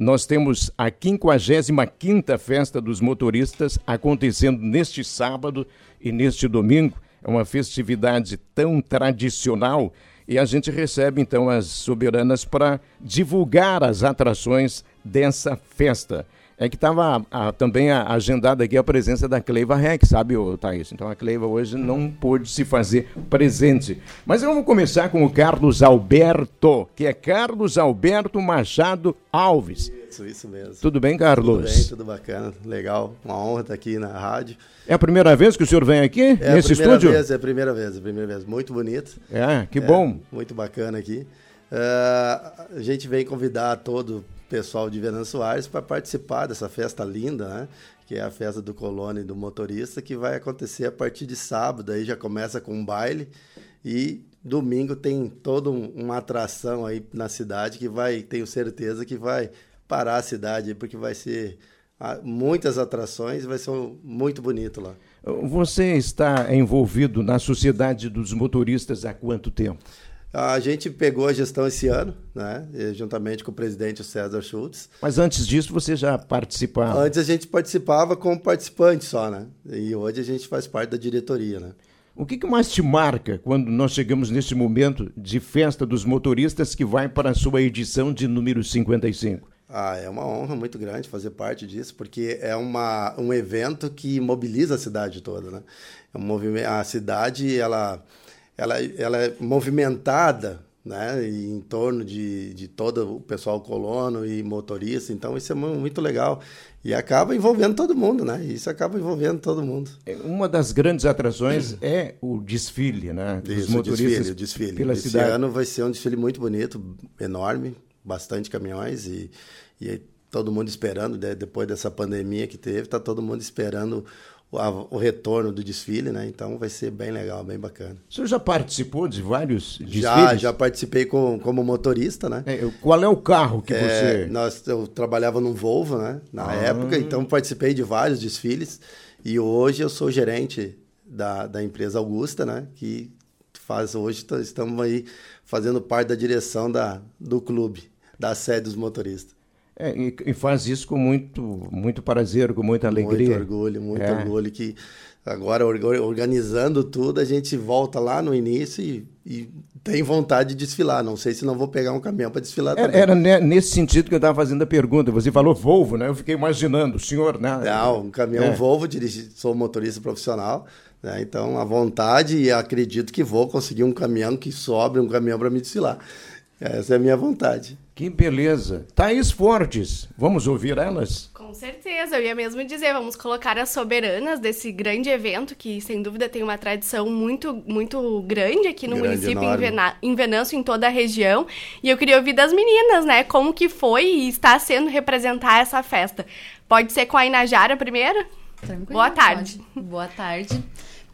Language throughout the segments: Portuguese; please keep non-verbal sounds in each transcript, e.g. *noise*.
nós temos a 55ª Festa dos Motoristas acontecendo neste sábado e neste domingo. É uma festividade tão tradicional e a gente recebe então as soberanas para divulgar as atrações dessa festa é que estava também agendada aqui a presença da Cleiva Rex, sabe, Thaís? Então a Cleiva hoje não pôde se fazer presente. Mas vamos começar com o Carlos Alberto, que é Carlos Alberto Machado Alves. Isso, isso mesmo. Tudo bem, Carlos? Tudo bem, tudo bacana, legal. Uma honra estar aqui na rádio. É a primeira vez que o senhor vem aqui, é nesse estúdio? Vez, é a primeira vez, é a primeira vez. Muito bonito. É, que bom. É, muito bacana aqui. Uh, a gente vem convidar todo pessoal de Venâncio Soares para participar dessa festa linda, né? Que é a festa do colono e do motorista, que vai acontecer a partir de sábado. Aí já começa com um baile e domingo tem toda uma atração aí na cidade que vai, tenho certeza que vai parar a cidade, porque vai ser ah, muitas atrações, vai ser muito bonito lá. Você está envolvido na Sociedade dos Motoristas há quanto tempo? A gente pegou a gestão esse ano, né? juntamente com o presidente César Schultz. Mas antes disso você já participava? Antes a gente participava como participante só, né? E hoje a gente faz parte da diretoria, né? O que, que mais te marca quando nós chegamos nesse momento de festa dos motoristas que vai para a sua edição de número 55? Ah, é uma honra muito grande fazer parte disso, porque é uma, um evento que mobiliza a cidade toda, né? É um movimento, a cidade, ela ela, ela é movimentada né, em torno de, de todo o pessoal colono e motorista, então isso é muito legal. E acaba envolvendo todo mundo, né? Isso acaba envolvendo todo mundo. É, uma das grandes atrações é o desfile, né? Dos isso, motoristas o desfile, o desfile. Pela Esse cidade. ano vai ser um desfile muito bonito, enorme, bastante caminhões e, e todo mundo esperando, depois dessa pandemia que teve, está todo mundo esperando o, retorno do desfile, né? Então vai ser bem legal, bem bacana. O senhor já participou de vários desfiles? Já, já participei com, como motorista, né? É, qual é o carro que é, você... Nós, eu trabalhava num Volvo, né? Na ah. época, então participei de vários desfiles e hoje eu sou gerente da, da empresa Augusta, né? Que faz hoje, estamos aí fazendo parte da direção da, do clube, da sede dos motoristas. É, e, e, faz isso com muito, muito prazer, com muita alegria. Muito orgulho, muito é. orgulho que agora organizando tudo a gente volta lá no início e, e, tem vontade de desfilar. Não sei se não vou pegar um caminhão para desfilar era, também. Era nesse sentido que eu estava fazendo a pergunta. Você falou Volvo, né? Eu fiquei imaginando, o senhor, né? Não, um caminhão é. Volvo, dirigi, sou motorista profissional. Né? Então, a vontade e acredito que vou conseguir um caminhão que sobre um caminhão para me desfilar. Essa é a minha vontade. Que beleza. Thaís Fortes, vamos ouvir elas? Com certeza, eu ia mesmo dizer, vamos colocar as soberanas desse grande evento que, sem dúvida, tem uma tradição muito, muito grande aqui no grande, município, enorme. em Venâncio, em toda a região. E eu queria ouvir das meninas, né, como que foi e está sendo representar essa festa. Pode ser com a Inajara primeiro? Tranquilo. Boa tarde. Pode. Boa tarde.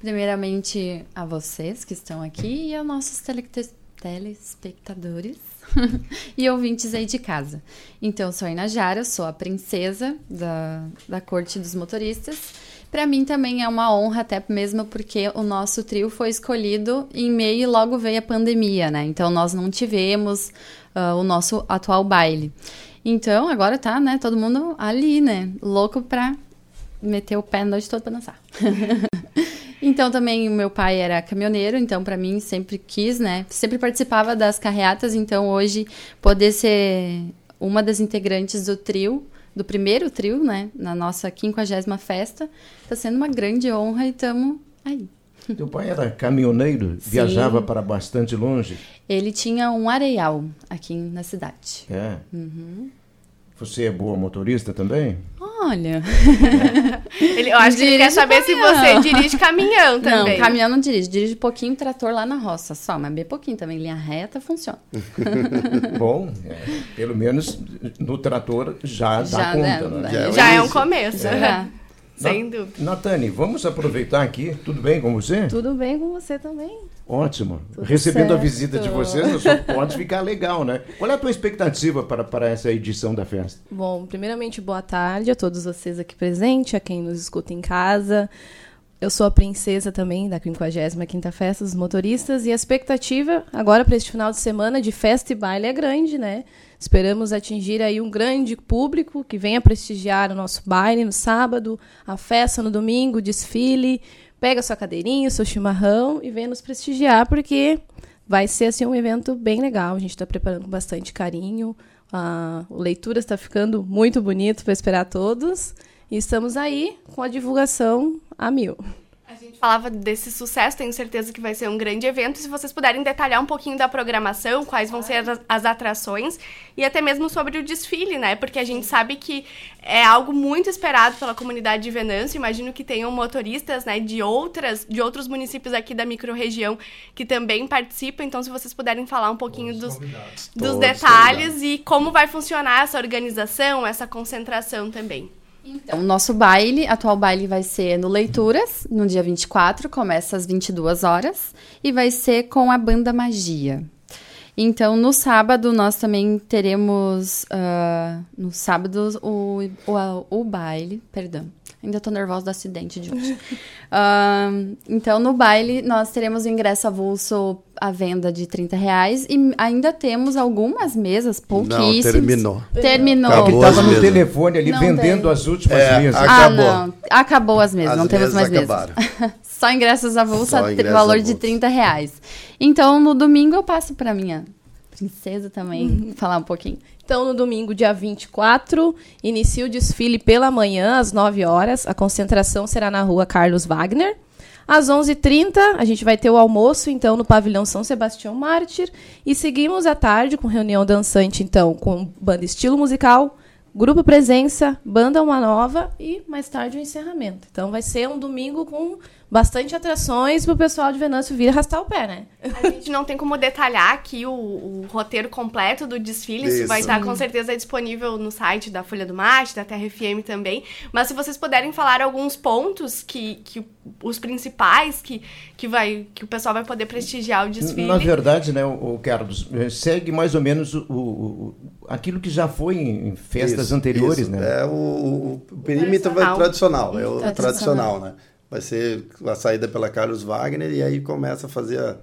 Primeiramente a vocês que estão aqui e aos nossos telespectadores telespectadores *laughs* e ouvintes aí de casa. Então, eu sou a Inajara, sou a princesa da, da corte dos motoristas. Para mim também é uma honra, até mesmo porque o nosso trio foi escolhido em meio e logo veio a pandemia, né? Então, nós não tivemos uh, o nosso atual baile. Então, agora tá, né, todo mundo ali, né, louco pra meter o pé na noite toda pra dançar. *laughs* Então também o meu pai era caminhoneiro, então para mim sempre quis, né? Sempre participava das carreatas, então hoje poder ser uma das integrantes do trio, do primeiro trio, né, na nossa quinquagésima festa, está sendo uma grande honra e estamos aí. *laughs* Teu pai era caminhoneiro, Sim. viajava para bastante longe? Ele tinha um areial aqui na cidade. É. Uhum. Você é boa motorista também? Olha. ele, eu acho que ele quer saber caminhão. se você dirige caminhão também. Não, caminhão não dirige. Dirige pouquinho trator lá na roça só, mas bem pouquinho também. Linha reta funciona. *laughs* Bom, é, pelo menos no trator já, já dá conta. Né? Já, já é um começo. É. Sem dúvida. Natane, vamos aproveitar aqui. Tudo bem com você? Tudo bem com você também. Ótimo. Tudo Recebendo certo. a visita de vocês, só pode ficar legal, né? Qual é a tua expectativa para, para essa edição da festa? Bom, primeiramente, boa tarde a todos vocês aqui presentes, a quem nos escuta em casa. Eu sou a princesa também da 55ª Festa dos Motoristas e a expectativa agora para este final de semana de festa e baile é grande, né? Esperamos atingir aí um grande público que venha prestigiar o nosso baile no sábado, a festa no domingo, desfile. Pega sua cadeirinha, seu chimarrão e venha nos prestigiar, porque vai ser assim, um evento bem legal. A gente está preparando com bastante carinho. A leitura está ficando muito bonito para esperar todos. E estamos aí com a divulgação a mil. A gente falava desse sucesso, tenho certeza que vai ser um grande evento. Se vocês puderem detalhar um pouquinho da programação, quais vão ser as, atrações e até mesmo sobre o desfile, né? Porque a gente sabe que é algo muito esperado pela comunidade de Venâncio. Imagino que tenham motoristas, né, de outras, de outros municípios aqui da microrregião que também participam. Então, se vocês puderem falar um pouquinho dos, dos detalhes e como vai funcionar essa organização, essa concentração também. Então, o nosso baile, atual baile vai ser no Leituras, no dia 24, começa às 22 horas, e vai ser com a banda Magia. Então, no sábado, nós também teremos. Uh, no sábado, o, o, o baile, perdão. Ainda tô nervosa do acidente de hoje. *laughs* uh, então, no baile, nós teremos o ingresso avulso à venda de 30 reais e ainda temos algumas mesas, pouquíssimas. Não, terminou. Terminou. Acabou estava no telefone ali não vendendo tem. as últimas é, mesas. Acabou. Ah, não. Acabou as mesas, as não temos mais acabaram. mesas. *laughs* Só ingressos avulsos, Só ingressos valor avulso. de 30 reais. Então, no domingo eu passo para minha princesa também uhum. falar um pouquinho. Então, no domingo, dia 24, inicia o desfile pela manhã, às 9 horas. A concentração será na rua Carlos Wagner. Às 11h30, a gente vai ter o almoço, então, no pavilhão São Sebastião Mártir. E seguimos à tarde com reunião dançante, então, com banda estilo musical, grupo presença, banda Uma Nova e mais tarde o encerramento. Então, vai ser um domingo com bastante atrações para o pessoal de Venâncio vir arrastar o pé, né? A gente não tem como detalhar aqui o, o roteiro completo do desfile, isso. isso vai estar com certeza disponível no site da Folha do Mate, da TRFM também. Mas se vocês puderem falar alguns pontos que, que os principais que, que, vai, que o pessoal vai poder prestigiar o desfile. Na verdade, né, o Carlos, eh, segue mais ou menos o, o aquilo que já foi em festas isso, anteriores, isso. né? É o, o perímetro tradicional, tradicional é o tradicional, tradicional né? Vai ser a saída pela Carlos Wagner e aí começa a fazer a,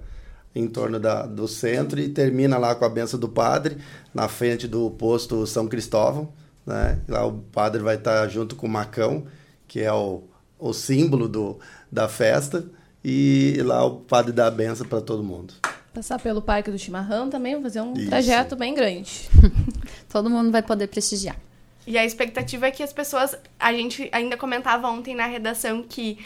em torno da, do centro e termina lá com a benção do padre na frente do posto São Cristóvão. Né? Lá o padre vai estar junto com o Macão, que é o, o símbolo do, da festa, e lá o padre dá a benção para todo mundo. Passar pelo Parque do Chimarrão também, fazer um Isso. trajeto bem grande. *laughs* todo mundo vai poder prestigiar. E a expectativa é que as pessoas. A gente ainda comentava ontem na redação que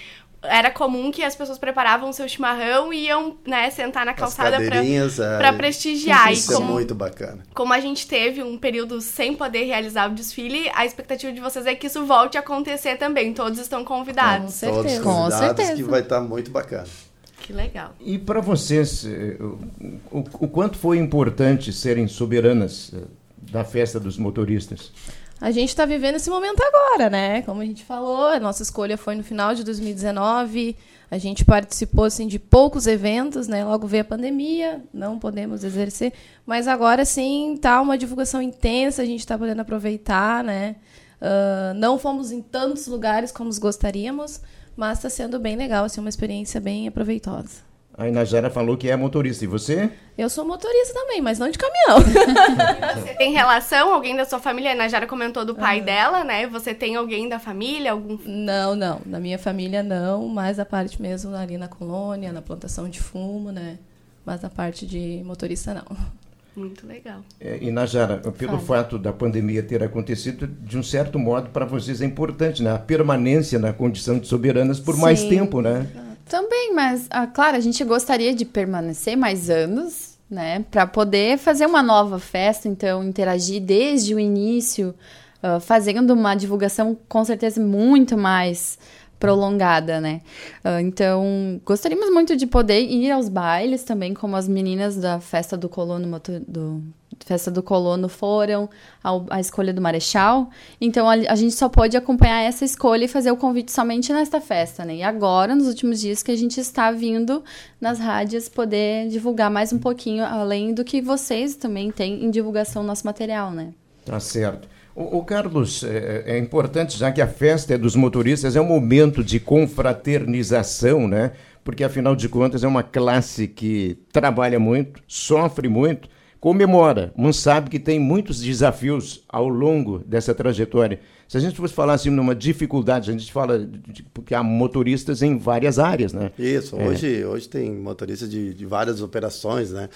era comum que as pessoas preparavam seu chimarrão e iam, né, sentar na calçada para é, prestigiar. Isso e como, é muito bacana. Como a gente teve um período sem poder realizar o desfile, a expectativa de vocês é que isso volte a acontecer também. Todos estão convidados. Com certeza. Todos convidados, Com certeza. que vai estar muito bacana. Que legal. E para vocês, eh, o, o quanto foi importante serem soberanas eh, da festa dos motoristas? A gente está vivendo esse momento agora, né? Como a gente falou, a nossa escolha foi no final de 2019. A gente participou assim de poucos eventos, né? Logo veio a pandemia, não podemos exercer, mas agora sim tá uma divulgação intensa. A gente está podendo aproveitar, né? Uh, não fomos em tantos lugares como gostaríamos, mas está sendo bem legal, assim, uma experiência bem aproveitosa. A Inajara falou que é motorista. E você? Eu sou motorista também, mas não de caminhão. *laughs* você tem relação? Alguém da sua família? A Inajara comentou do pai uhum. dela, né? Você tem alguém da família? Algum... Não, não. Na minha família, não. Mas a parte mesmo ali na colônia, na plantação de fumo, né? Mas a parte de motorista, não. Muito legal. É, e Najara, pelo Fala. fato da pandemia ter acontecido, de um certo modo, para vocês é importante, né? A permanência na condição de soberanas por Sim. mais tempo, né? Também, mas, ah, claro, a gente gostaria de permanecer mais anos, né? Para poder fazer uma nova festa, então, interagir desde o início, uh, fazendo uma divulgação com certeza muito mais prolongada, né? Uh, então, gostaríamos muito de poder ir aos bailes também, como as meninas da festa do colono do festa do colono foram a escolha do marechal. Então a, a, gente só pode acompanhar essa escolha e fazer o convite somente nesta festa, né? E agora, nos últimos dias que a gente está vindo nas rádios poder divulgar mais um pouquinho, além do que vocês também têm em divulgação nosso material, né? Tá certo. O, Carlos, é, é, importante, já que a festa é dos motoristas, é um momento de confraternização, né? Porque, afinal de contas, é uma classe que trabalha muito, sofre muito, comemora, mas sabe que tem muitos desafios ao longo dessa trajetória. Se a gente fosse falar assim numa dificuldade, a gente fala de, porque há motoristas em várias áreas, né? Isso, é. hoje, hoje tem motoristas de, de, várias operações, né?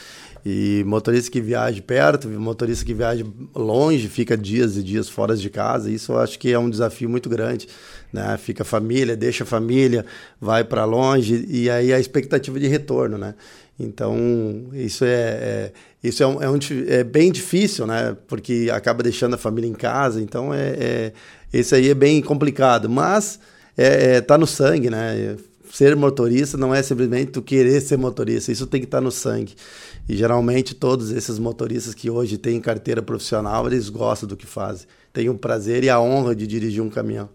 E motorista que viaja perto, motorista que viaja longe, fica dias e dias fora de casa, isso eu acho que é um desafio muito grande. Né? Fica a família, deixa a família, vai para longe, e aí a expectativa de retorno, né? Então, isso é, é isso é, um, é, um, é, bem difícil, né? Porque acaba deixando a família em casa, então é, é esse aí é bem complicado, mas é, é, tá no sangue, né? Ser motorista não é simplesmente tu querer ser motorista, isso tem que estar tá no sangue. E geralmente todos esses motoristas que hoje têm carteira profissional, eles gostam do que fazem. Têm o prazer e a honra de dirigir um caminhão.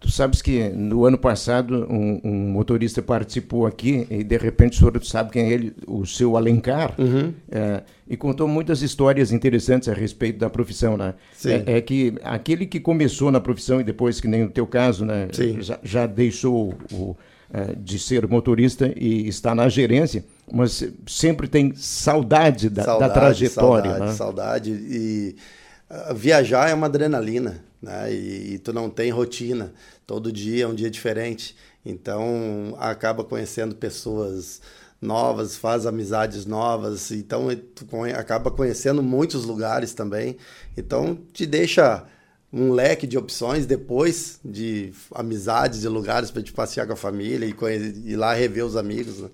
Tu sabes que no ano passado um, um, motorista participou aqui e de repente o senhor sabe quem é ele, o seu Alencar, uhum. é, e contou muitas histórias interessantes a respeito da profissão, né? É, é, que aquele que começou na profissão e depois, que nem no teu caso, né, já, já, deixou o, é, de ser motorista e está na gerência, mas sempre tem saudade da, saudade, da trajetória. Saudade, né? saudade e uh, viajar é uma adrenalina né? E, e, tu não tem rotina. Todo dia é um dia diferente. Então acaba conhecendo pessoas novas, faz amizades novas. Então tu acaba conhecendo muitos lugares também. Então te deixa um leque de opções depois de amizades e lugares para te passear com a família e ir lá rever os amigos. Né?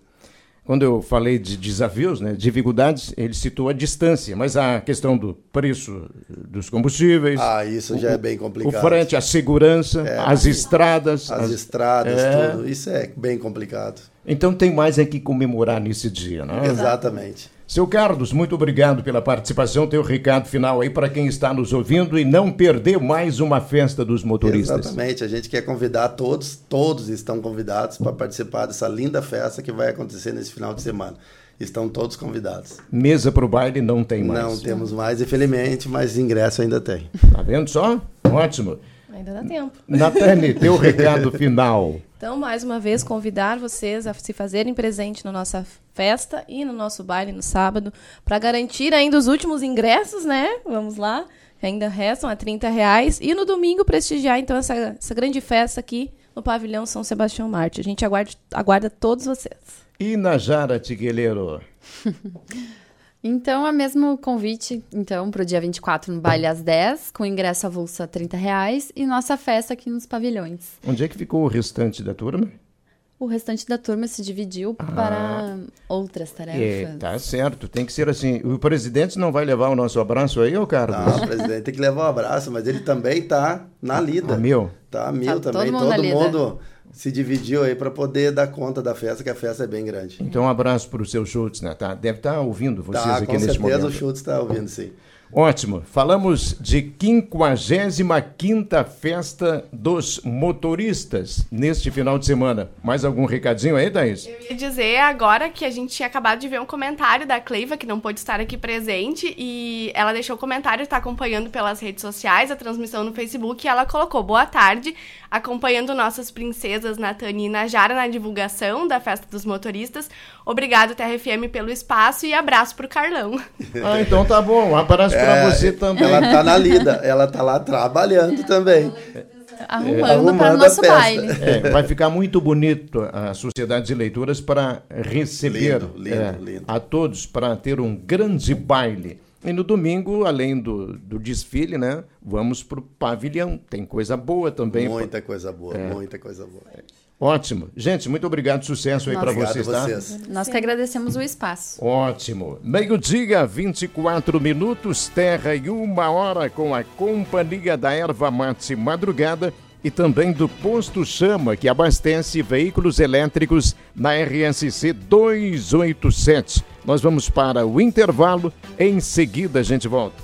Quando eu falei de desafios, né, dificuldades, ele citou a distância, mas a questão do preço dos combustíveis. Ah, isso o, já é bem complicado. O frente, a segurança, é, as estradas. As, as estradas, é... tudo. Isso é bem complicado. Então tem mais é que comemorar nesse dia, né? Exatamente. Seu Carlos, muito obrigado pela participação. Teu recado final aí para quem está nos ouvindo e não perder mais uma festa dos motoristas. Exatamente. A gente quer convidar todos, todos estão convidados para participar dessa linda festa que vai acontecer nesse final de semana. Estão todos convidados. Mesa para o baile não tem mais. Não temos mais, infelizmente, mas ingresso ainda tem. Tá vendo só? Ótimo. Ainda dá tempo. Natane, teu recado final. *laughs* Então, mais uma vez, convidar vocês a se fazerem presente na nossa festa e no nosso baile no sábado, para garantir ainda os últimos ingressos, né? Vamos lá, ainda restam a 30 reais. E no domingo prestigiar, então, essa, essa grande festa aqui no pavilhão São Sebastião Marte. A gente aguarda, aguarda todos vocês. E na Jara Tigueleiro? *laughs* Então, é mesmo convite, então, para o dia 24 no baile às 10, com ingresso avulso a 30 reais e nossa festa aqui nos pavilhões. Onde é que ficou o restante da turma? O restante da turma se dividiu ah, para outras tarefas. É, tá certo, tem que ser assim. O presidente não vai levar o nosso abraço aí, ô Carlos? Não, o presidente tem que levar o abraço, mas ele também tá na lida. A mil? Tá mil tá também, todo mundo, todo mundo se dividiu aí para poder dar conta da festa, que a festa é bem grande. Então, um abraço para o seu Schultz, né? Tá, deve estar tá ouvindo vocês tá, aqui nesse momento. Com certeza o Schultz está ouvindo, sim. Ótimo. Falamos de 55ª Festa dos Motoristas neste final de semana. Mais algum recadinho aí, Thaís? Eu ia dizer agora que a gente tinha acabado de ver um comentário da Cleiva, que não pôde estar aqui presente, e ela deixou o comentário, está acompanhando pelas redes sociais, a transmissão no Facebook, e ela colocou, boa tarde, acompanhando nossas princesas Natani e Najara na divulgação da Festa dos Motoristas. Obrigado, TRFM, pelo espaço e abraço pro Carlão. Ah, então tá bom. Um abraço para você também. Ela tá na lida, ela tá lá trabalhando também. Arrumando, é, arrumando para o nosso baile. É, vai ficar muito bonito a Sociedade de Leituras para receber lindo, lindo, é, lindo. a todos, para ter um grande baile. E no domingo, além do, do desfile, né, vamos para o pavilhão. Tem coisa boa também. Muita coisa boa, é. muita coisa boa. Ótimo. Gente, muito obrigado. Sucesso aí para vocês, tá? Vocês. Nós que agradecemos o espaço. Ótimo. Meio-dia, 24 minutos, terra e uma hora com a Companhia da Erva Mate Madrugada e também do Posto Chama, que abastece veículos elétricos na RSC 287. Nós vamos para o intervalo. Em seguida, a gente volta.